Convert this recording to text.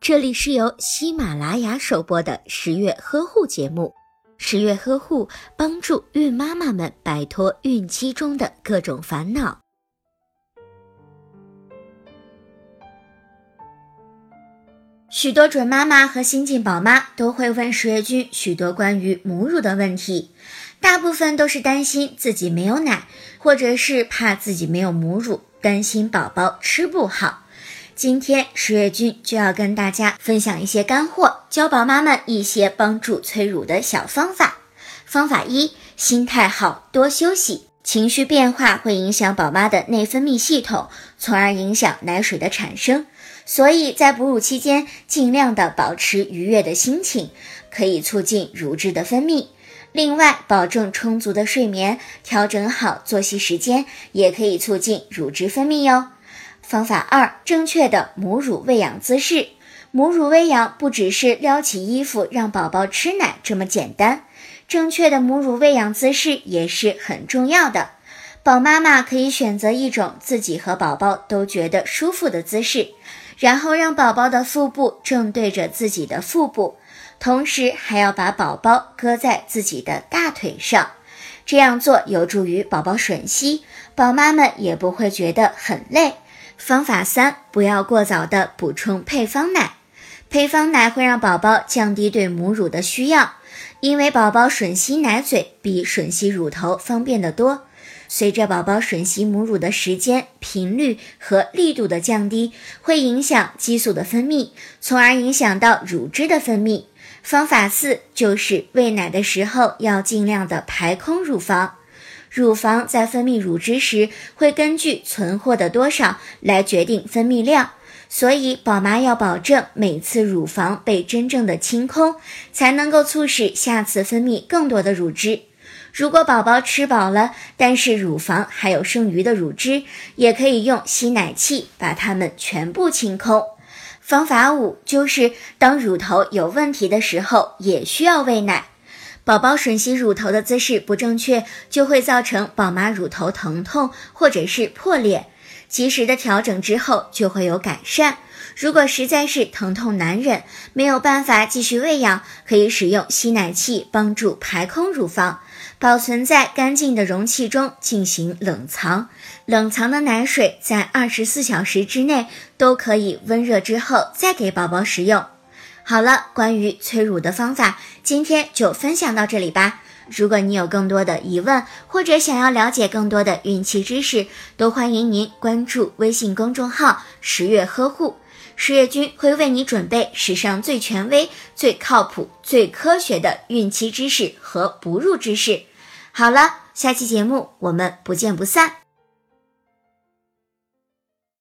这里是由喜马拉雅首播的十月呵护节目。十月呵护帮助孕妈妈们摆脱孕期中的各种烦恼。许多准妈妈和新晋宝妈都会问十月君许多关于母乳的问题，大部分都是担心自己没有奶，或者是怕自己没有母乳，担心宝宝吃不好。今天十月君就要跟大家分享一些干货，教宝妈们一些帮助催乳的小方法。方法一：心态好，多休息。情绪变化会影响宝妈的内分泌系统，从而影响奶水的产生。所以在哺乳期间，尽量的保持愉悦的心情，可以促进乳汁的分泌。另外，保证充足的睡眠，调整好作息时间，也可以促进乳汁分泌哟。方法二：正确的母乳喂养姿势。母乳喂养不只是撩起衣服让宝宝吃奶这么简单，正确的母乳喂养姿势也是很重要的。宝妈妈可以选择一种自己和宝宝都觉得舒服的姿势，然后让宝宝的腹部正对着自己的腹部，同时还要把宝宝搁在自己的大腿上。这样做有助于宝宝吮吸，宝妈们也不会觉得很累。方法三，不要过早的补充配方奶。配方奶会让宝宝降低对母乳的需要，因为宝宝吮吸奶嘴比吮吸乳头方便得多。随着宝宝吮吸母乳的时间、频率和力度的降低，会影响激素的分泌，从而影响到乳汁的分泌。方法四就是喂奶的时候要尽量的排空乳房。乳房在分泌乳汁时，会根据存货的多少来决定分泌量，所以宝妈要保证每次乳房被真正的清空，才能够促使下次分泌更多的乳汁。如果宝宝吃饱了，但是乳房还有剩余的乳汁，也可以用吸奶器把它们全部清空。方法五就是当乳头有问题的时候，也需要喂奶。宝宝吮吸乳头的姿势不正确，就会造成宝妈乳头疼痛或者是破裂。及时的调整之后，就会有改善。如果实在是疼痛难忍，没有办法继续喂养，可以使用吸奶器帮助排空乳房，保存在干净的容器中进行冷藏。冷藏的奶水在二十四小时之内都可以温热之后再给宝宝食用。好了，关于催乳的方法，今天就分享到这里吧。如果你有更多的疑问，或者想要了解更多的孕期知识，都欢迎您关注微信公众号“十月呵护”，十月君会为你准备史上最权威、最靠谱、最科学的孕期知识和哺乳知识。好了，下期节目我们不见不散。